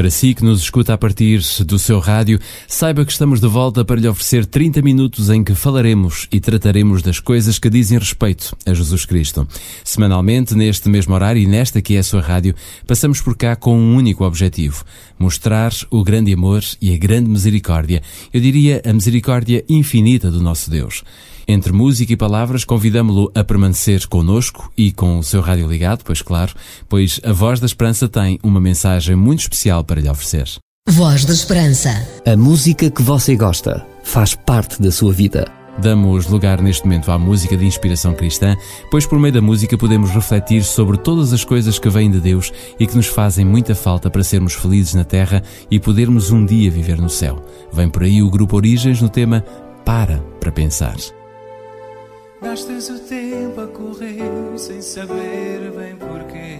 Para si que nos escuta a partir do seu rádio, saiba que estamos de volta para lhe oferecer 30 minutos em que falaremos e trataremos das coisas que dizem respeito a Jesus Cristo. Semanalmente, neste mesmo horário e nesta que é a sua rádio, passamos por cá com um único objetivo: mostrar o grande amor e a grande misericórdia, eu diria a misericórdia infinita do nosso Deus. Entre música e palavras, convidamo-lo a permanecer conosco e com o seu rádio ligado, pois claro, pois a Voz da Esperança tem uma mensagem muito especial para lhe oferecer. Voz da Esperança. A música que você gosta faz parte da sua vida. Damos lugar neste momento à música de inspiração cristã, pois por meio da música podemos refletir sobre todas as coisas que vêm de Deus e que nos fazem muita falta para sermos felizes na terra e podermos um dia viver no céu. Vem por aí o grupo Origens no tema Para para Pensar. Gastas o tempo a correr sem saber bem porquê.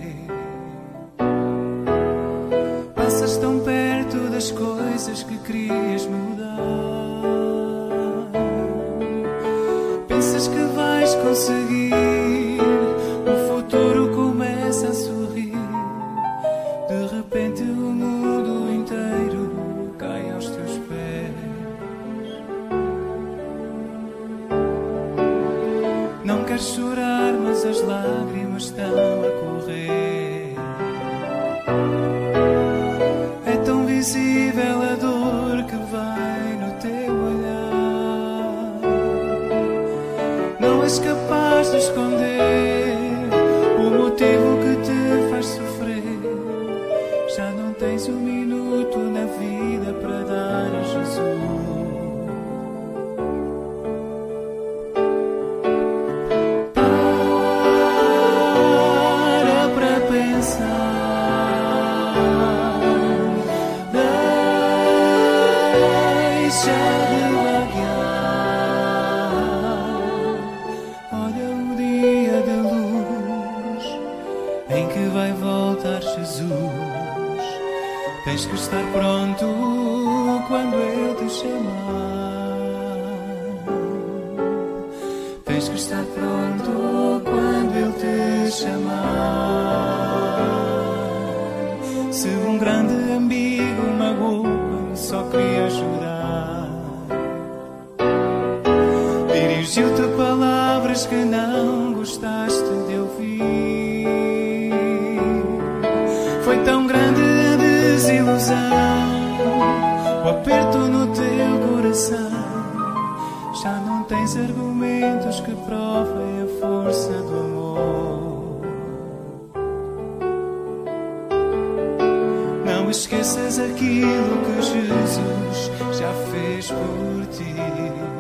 Passas tão perto das coisas que querias mudar. Pensas que vais conseguir. Queres chorar, mas as lágrimas estão a correr. É tão visível a dor que vai no teu olhar. Não és capaz de esconder Dirigiu-te palavras que não gostaste de ouvir. Foi tão grande a desilusão, o aperto no teu coração. Já não tens argumentos que provem a força do amor. Não esqueças aquilo que Jesus já fez por ti.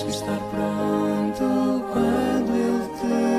Tens que estar pronto quando Ele te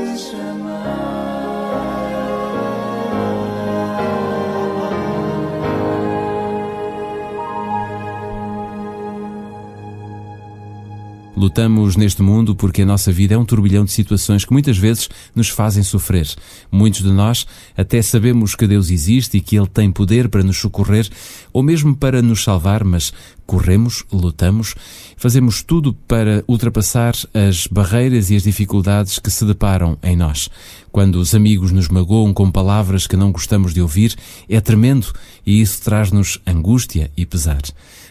Lutamos neste mundo porque a nossa vida é um turbilhão de situações que muitas vezes nos fazem sofrer. Muitos de nós até sabemos que Deus existe e que Ele tem poder para nos socorrer ou mesmo para nos salvar, mas corremos, lutamos, fazemos tudo para ultrapassar as barreiras e as dificuldades que se deparam em nós. Quando os amigos nos magoam com palavras que não gostamos de ouvir, é tremendo e isso traz-nos angústia e pesar.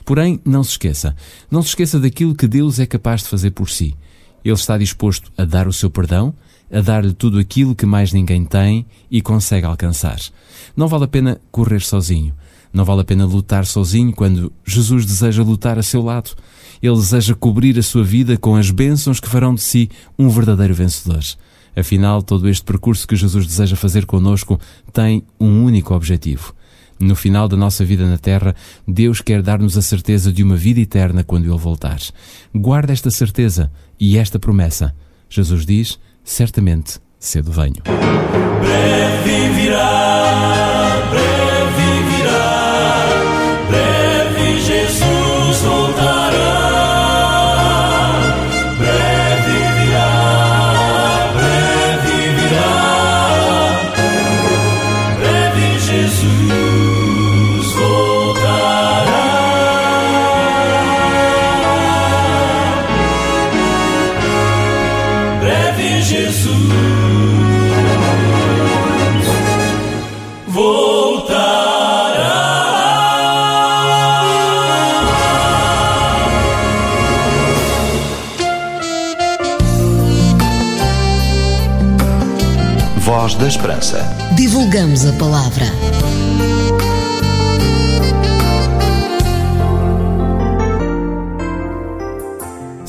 Porém, não se esqueça, não se esqueça daquilo que Deus é capaz de fazer por si. Ele está disposto a dar o seu perdão, a dar-lhe tudo aquilo que mais ninguém tem e consegue alcançar. Não vale a pena correr sozinho. Não vale a pena lutar sozinho quando Jesus deseja lutar a seu lado. Ele deseja cobrir a sua vida com as bênçãos que farão de si um verdadeiro vencedor. Afinal, todo este percurso que Jesus deseja fazer conosco tem um único objetivo: no final da nossa vida na Terra, Deus quer dar-nos a certeza de uma vida eterna quando Ele voltar. Guarda esta certeza e esta promessa. Jesus diz: certamente cedo venho. Breve virá, Voz da Esperança. Divulgamos a palavra.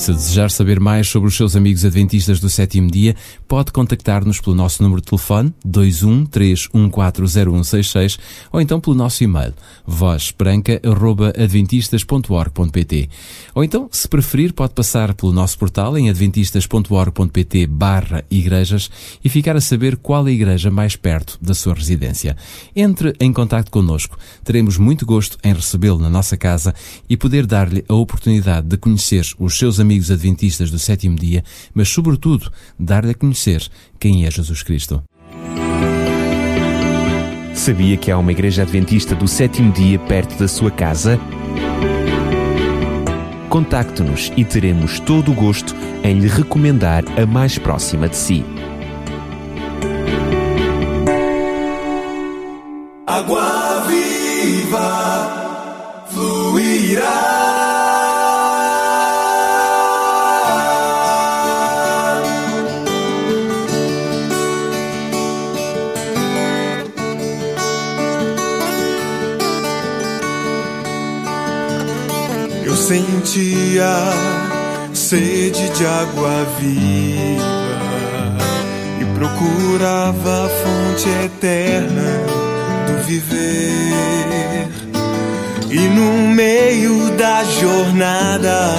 Se desejar saber mais sobre os seus amigos adventistas do sétimo dia, pode contactar-nos pelo nosso número de telefone 213140166 ou então pelo nosso e-mail vozbranca.adventistas.org.pt ou então, se preferir, pode passar pelo nosso portal em adventistas.org.pt barra igrejas e ficar a saber qual é a igreja mais perto da sua residência. Entre em contato connosco. Teremos muito gosto em recebê-lo na nossa casa e poder dar-lhe a oportunidade de conhecer os seus amigos amigos adventistas do sétimo dia, mas, sobretudo, dar-lhe a conhecer quem é Jesus Cristo. Sabia que há uma igreja adventista do sétimo dia perto da sua casa? Contacte-nos e teremos todo o gosto em lhe recomendar a mais próxima de si. Água viva fluirá. Sentia sede de água viva e procurava a fonte eterna do viver. E no meio da jornada,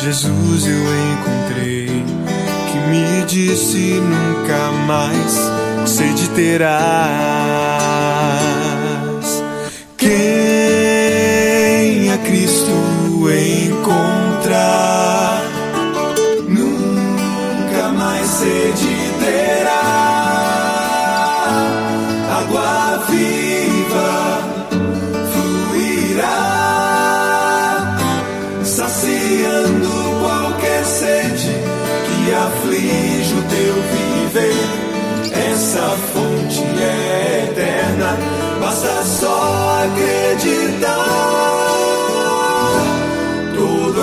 Jesus eu encontrei que me disse nunca mais sede terás. Quem a Cristo encontrar, nunca mais sede terá.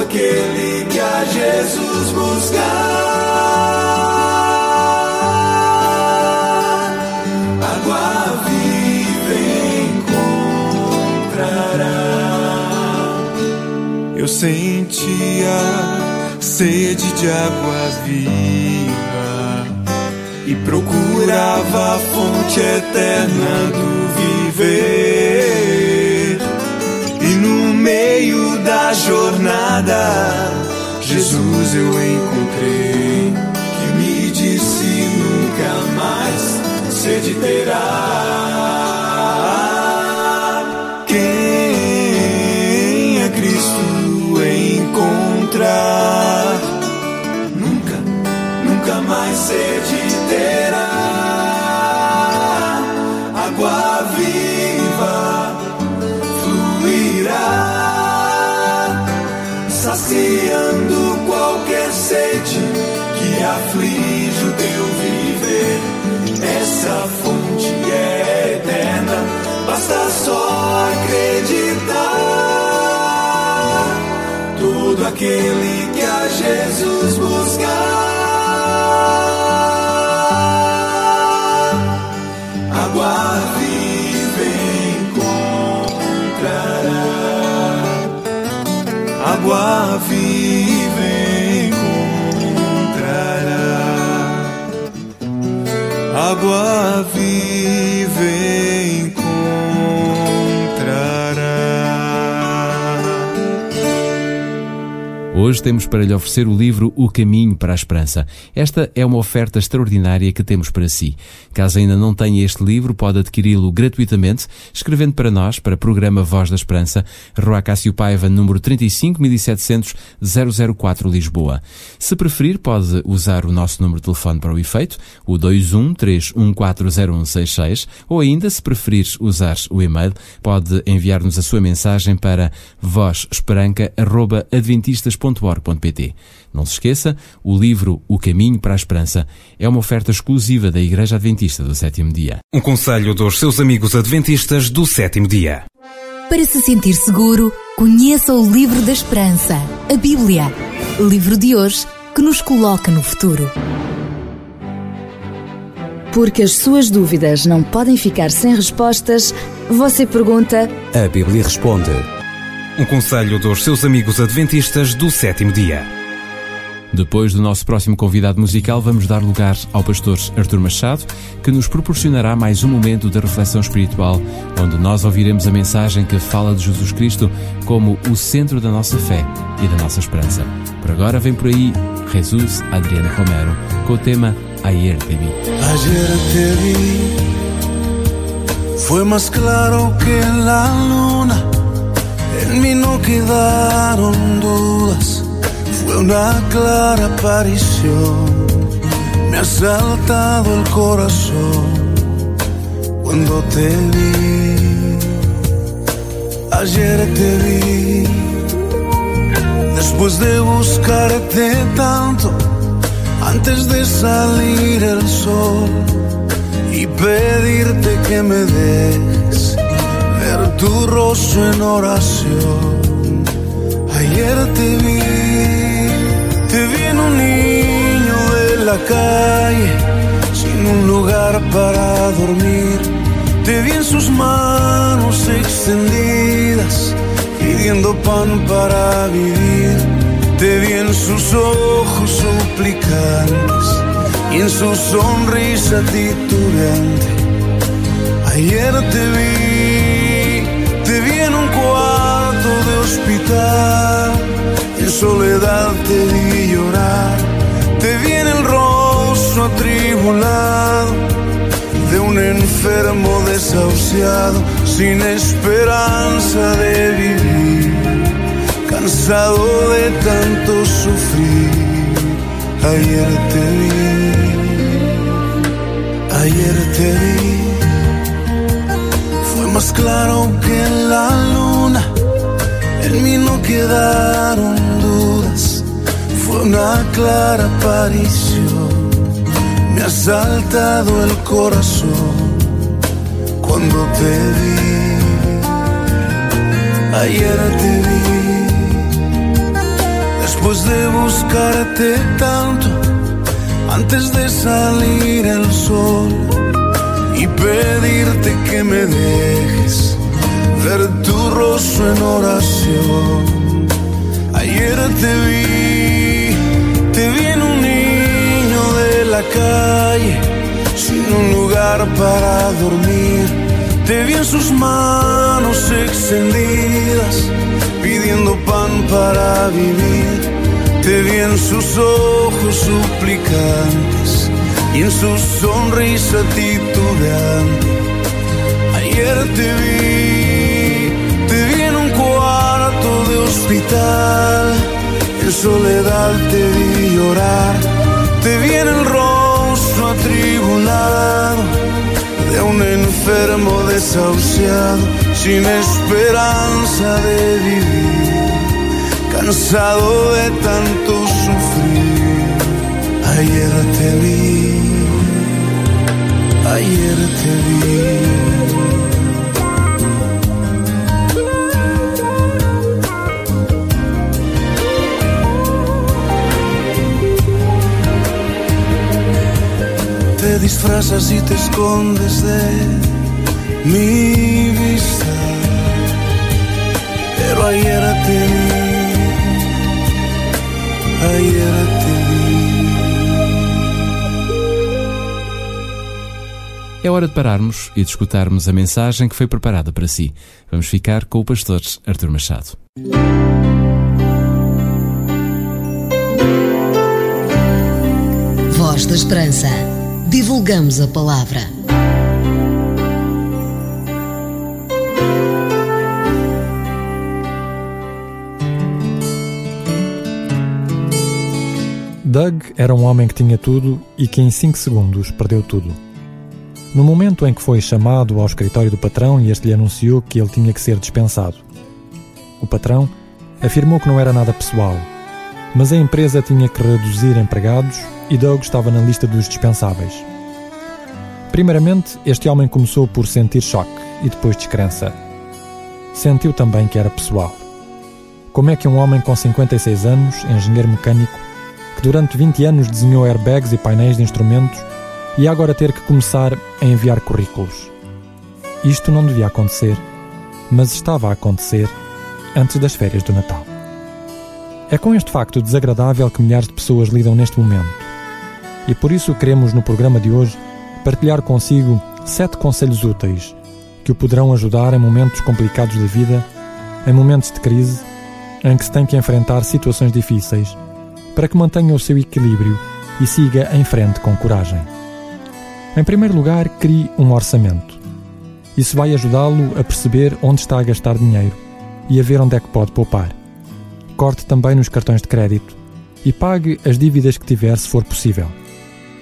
Aquele que a Jesus buscar, água viva encontrará. Eu sentia sede de água viva e procurava a fonte eterna do viver. E no meio da jornada, Jesus eu encontrei que me disse nunca mais sede terá. Aquele que a Jesus buscar, água viva encontrará. Encontrará. Água viva Hoje temos para lhe oferecer o livro O Caminho para a Esperança. Esta é uma oferta extraordinária que temos para si. Caso ainda não tenha este livro, pode adquiri-lo gratuitamente escrevendo para nós, para o programa Voz da Esperança, Rua Cássio Paiva, número 35700 004 Lisboa. Se preferir, pode usar o nosso número de telefone para o efeito, o 213140166, ou ainda, se preferir usar o e-mail, pode enviar-nos a sua mensagem para vozesperanca.adventistas.orgpt. Não se esqueça, o livro O Caminho para a Esperança é uma oferta exclusiva da Igreja Adventista do Sétimo Dia. Um conselho dos seus amigos adventistas do sétimo dia. Para se sentir seguro, conheça o Livro da Esperança, a Bíblia. Livro de hoje que nos coloca no futuro. Porque as suas dúvidas não podem ficar sem respostas, você pergunta A Bíblia responde. Um conselho dos seus amigos adventistas do sétimo dia. Depois do nosso próximo convidado musical, vamos dar lugar ao pastor Artur Machado, que nos proporcionará mais um momento de reflexão espiritual, onde nós ouviremos a mensagem que fala de Jesus Cristo como o centro da nossa fé e da nossa esperança. Por agora vem por aí Jesus Adriana Romero com o tema Ayer te vi. Ayer te vi, fue más claro que la luna. En mí no quedaron dudas, fue una clara aparición. Me ha saltado el corazón cuando te vi. Ayer te vi, después de buscarte tanto antes de salir el sol y pedirte que me des ver tu rostro en oración. Ayer te vi, te vi en un niño de la calle, sin un lugar para dormir. Te vi en sus manos extendidas, pidiendo pan para vivir. Te vi en sus ojos suplicantes y en su sonrisa titubeante. Ayer te vi, hospital. En soledad te vi llorar, te vi en el rostro atribulado de un enfermo desahuciado, sin esperanza de vivir cansado de tanto sufrir. Ayer te vi, ayer te vi, fue más claro que la luna. En mí no quedaron dudas, fue una clara aparición. Me ha saltado el corazón cuando te vi. Ayer te vi después de buscarte tanto, antes de salir el sol y pedirte que me dejes ver tu rostro en oración. Ayer te vi, te vi en un niño de la calle, sin un lugar para dormir. Te vi en sus manos extendidas, pidiendo pan para vivir. Te vi en sus ojos suplicantes y en su sonrisa titubeante. Ayer te vi, hospital, en soledad te vi llorar, te vi en el rostro atribulado de un enfermo desahuciado, sin esperanza de vivir, cansado de tanto sufrir. Ayer te vi, ayer te vi. Te disfrazas y te escondes de mi vista, pero ayer te vi, ayer te vi. É hora de pararmos e de escutarmos a mensagem que foi preparada para si. Vamos ficar com o pastor Artur Machado. Voz da Esperança. Divulgamos a palavra. Doug era um homem que tinha tudo e que em 5 segundos perdeu tudo. No momento em que foi chamado ao escritório do patrão e este lhe anunciou que ele tinha que ser dispensado. O patrão afirmou que não era nada pessoal, mas a empresa tinha que reduzir empregados e Doug estava na lista dos dispensáveis. Primeiramente, este homem começou por sentir choque e depois descrença. Sentiu também que era pessoal. Como é que um homem com 56 anos, engenheiro mecânico, que durante 20 anos desenhou airbags e painéis de instrumentos, ia agora ter que começar a enviar currículos? Isto não devia acontecer, mas estava a acontecer antes das férias do Natal. É com este facto desagradável que milhares de pessoas lidam neste momento. E por isso queremos, no programa de hoje, partilhar consigo sete conselhos úteis que o poderão ajudar em momentos complicados da vida, em momentos de crise, em que se tem que enfrentar situações difíceis, para que mantenha o seu equilíbrio e siga em frente com coragem. Em primeiro lugar, crie um orçamento. Isso vai ajudá-lo a perceber onde está a gastar dinheiro e a ver onde é que pode poupar. Corte também nos cartões de crédito e pague as dívidas que tiver se for possível.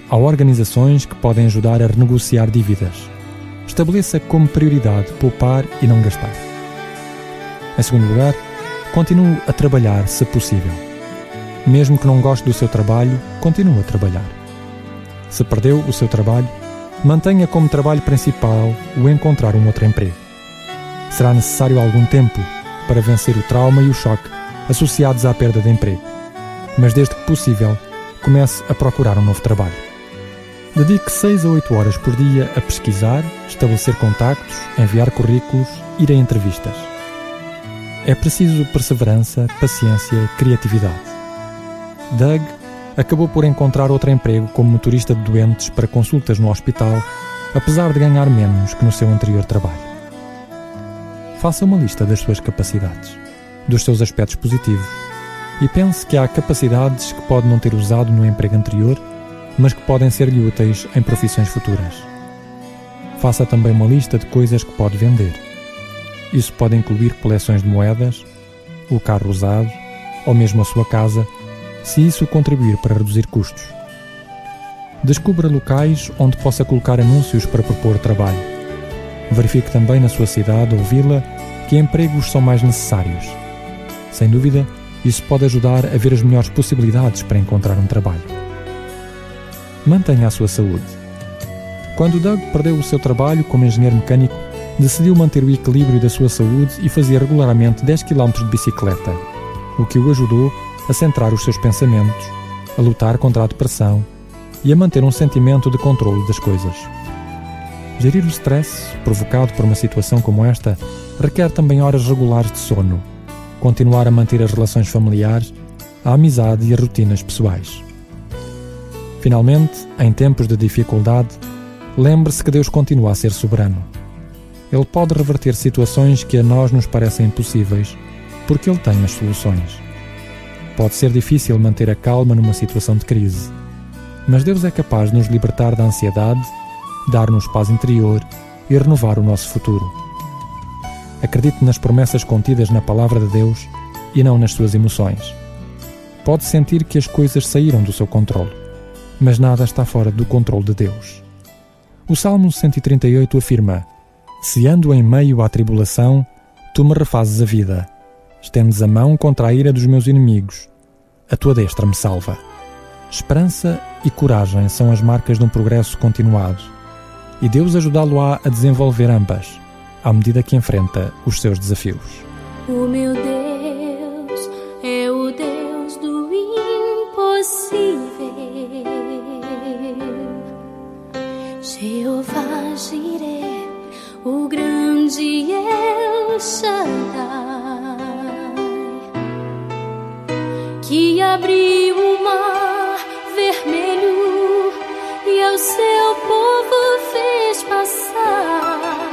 Há organizações que podem ajudar a renegociar dívidas. Estabeleça como prioridade poupar e não gastar. Em segundo lugar, continue a trabalhar se possível. Mesmo que não goste do seu trabalho, continue a trabalhar. Se perdeu o seu trabalho, mantenha como trabalho principal o encontrar um outro emprego. Será necessário algum tempo para vencer o trauma e o choque associados à perda de emprego, mas desde que possível, comece a procurar um novo trabalho. Dedique 6 a 8 horas por dia a pesquisar, estabelecer contactos, enviar currículos, ir a entrevistas. É preciso perseverança, paciência e criatividade. Doug acabou por encontrar outro emprego como motorista de doentes para consultas no hospital, apesar de ganhar menos que no seu anterior trabalho. Faça uma lista das suas capacidades, dos seus aspectos positivos, e pense que há capacidades que pode não ter usado no emprego anterior, mas que podem ser-lhe úteis em profissões futuras. Faça também uma lista de coisas que pode vender. Isso pode incluir coleções de moedas, o carro usado ou mesmo a sua casa se isso contribuir para reduzir custos. Descubra locais onde possa colocar anúncios para propor trabalho. Verifique também na sua cidade ou vila que empregos são mais necessários. Sem dúvida, isso pode ajudar a ver as melhores possibilidades para encontrar um trabalho. Mantenha a sua saúde. Quando Doug perdeu o seu trabalho como engenheiro mecânico, decidiu manter o equilíbrio da sua saúde e fazia regularmente 10 km de bicicleta, o que o ajudou a centrar os seus pensamentos, a lutar contra a depressão e a manter um sentimento de controle das coisas. Gerir o stress provocado por uma situação como esta requer também horas regulares de sono, continuar a manter as relações familiares, a amizade e as rotinas pessoais. Finalmente, em tempos de dificuldade, lembre-se que Deus continua a ser soberano. Ele pode reverter situações que a nós nos parecem impossíveis, porque Ele tem as soluções. Pode ser difícil manter a calma numa situação de crise, mas Deus é capaz de nos libertar da ansiedade, dar-nos paz interior e renovar o nosso futuro. Acredite nas promessas contidas na palavra de Deus e não nas suas emoções. Pode sentir que as coisas saíram do seu controle, mas nada está fora do controle de Deus. O Salmo 138 afirma: Se ando em meio à tribulação, tu me refazes a vida. Estendes a mão contra a ira dos meus inimigos. A tua destra me salva. Esperança e coragem são as marcas de um progresso continuado, e Deus ajudá-lo-á a desenvolver ambas, à medida que enfrenta os seus desafios. Que abriu o mar vermelho e ao seu povo fez passar,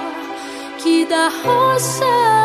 que da rocha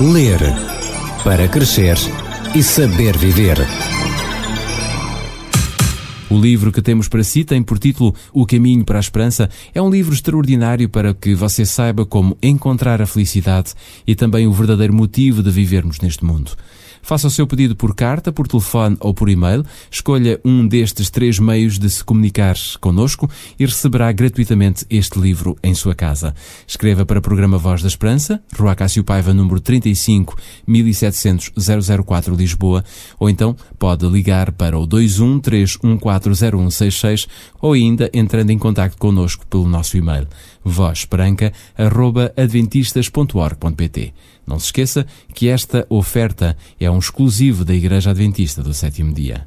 Ler para crescer e saber viver. O livro que temos para si tem por título O Caminho para a Esperança. É um livro extraordinário para que você saiba como encontrar a felicidade e também o verdadeiro motivo de vivermos neste mundo. Faça o seu pedido por carta, por telefone ou por e-mail. Escolha um destes três meios de se comunicar connosco e receberá gratuitamente este livro em sua casa. Escreva para o programa Voz da Esperança, Rua Cássio Paiva, número 35 1700 004 Lisboa, ou então pode ligar para o 21 3140166 ou ainda entrando em contato connosco pelo nosso e-mail vozbranca.adventistas.org.pt Não se esqueça que esta oferta é um exclusivo da Igreja Adventista do Sétimo Dia.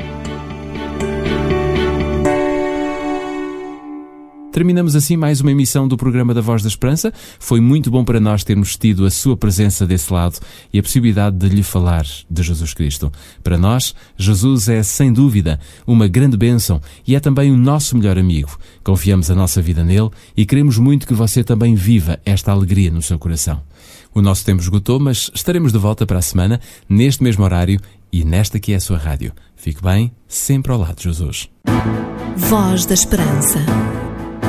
Terminamos assim mais uma emissão do programa da Voz da Esperança. Foi muito bom para nós termos tido a sua presença desse lado e a possibilidade de lhe falar de Jesus Cristo. Para nós, Jesus é sem dúvida uma grande bênção e é também o nosso melhor amigo. Confiamos a nossa vida nele e queremos muito que você também viva esta alegria no seu coração. O nosso tempo esgotou, mas estaremos de volta para a semana, neste mesmo horário e nesta que é a sua rádio. Fique bem, sempre ao lado de Jesus. Voz da Esperança.